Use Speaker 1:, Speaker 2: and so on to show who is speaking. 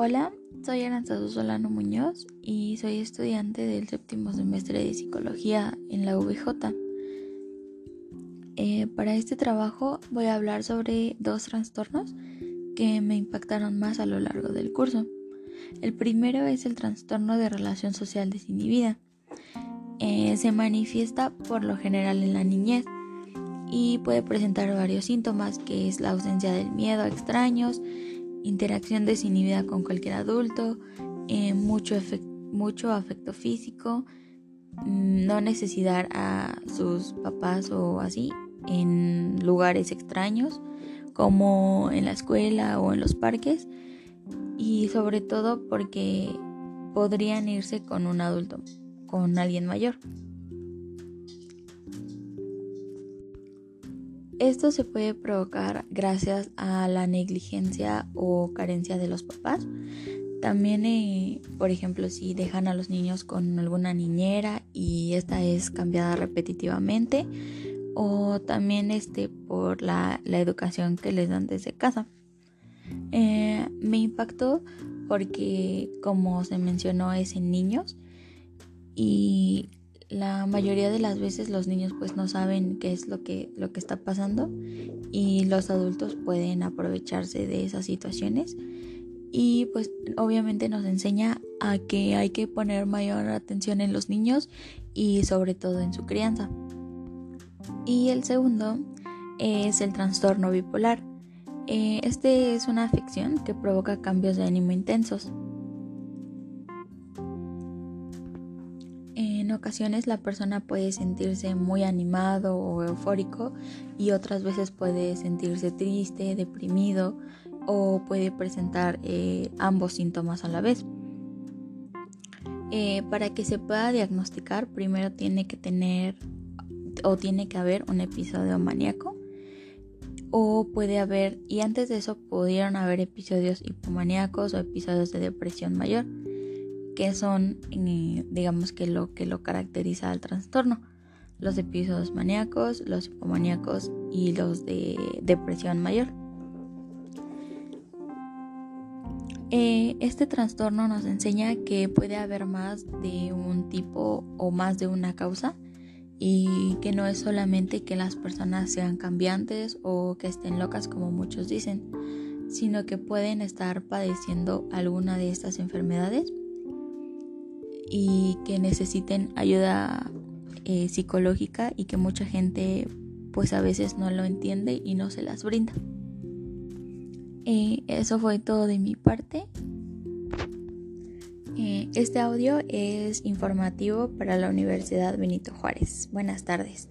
Speaker 1: Hola, soy Aranzazu Solano Muñoz y soy estudiante del séptimo semestre de psicología en la VJ. Eh, para este trabajo voy a hablar sobre dos trastornos que me impactaron más a lo largo del curso. El primero es el trastorno de relación social desinhibida. Eh, se manifiesta por lo general en la niñez y puede presentar varios síntomas que es la ausencia del miedo a extraños, interacción desinhibida con cualquier adulto, eh, mucho, mucho afecto físico, mm, no necesidad a sus papás o así en lugares extraños como en la escuela o en los parques y sobre todo porque podrían irse con un adulto, con alguien mayor. Esto se puede provocar gracias a la negligencia o carencia de los papás. También, eh, por ejemplo, si dejan a los niños con alguna niñera y esta es cambiada repetitivamente, o también este, por la, educación que les dan desde casa. Eh, me impactó porque, como se mencionó, es en niños y la mayoría de las veces los niños pues no saben qué es lo que, lo que está pasando y los adultos pueden aprovecharse de esas situaciones y pues obviamente nos enseña a que hay que poner mayor atención en los niños y sobre todo en su crianza. Y el segundo es el trastorno bipolar. Eh, este es una afección que provoca cambios de ánimo intensos. En ocasiones la persona puede sentirse muy animado o eufórico y otras veces puede sentirse triste, deprimido o puede presentar eh, ambos síntomas a la vez. Eh, para que se pueda diagnosticar, primero tiene que tener o tiene que haber un episodio maníaco o puede haber, y antes de eso pudieron haber episodios hipomaníacos o episodios de depresión mayor que son, eh, digamos que lo que lo caracteriza al trastorno. Los episodios maníacos, los hipomaníacos y los de depresión mayor. Eh, este trastorno nos enseña que puede haber más de un tipo o más de una causa y que no es solamente que las personas sean cambiantes o que estén locas como muchos dicen, sino que pueden estar padeciendo alguna de estas enfermedades y que necesiten ayuda eh, psicológica y que mucha gente pues a veces no lo entiende y no se las brinda. Eh, eso fue todo de mi parte. Eh, este audio es informativo para la Universidad Benito Juárez. Buenas tardes.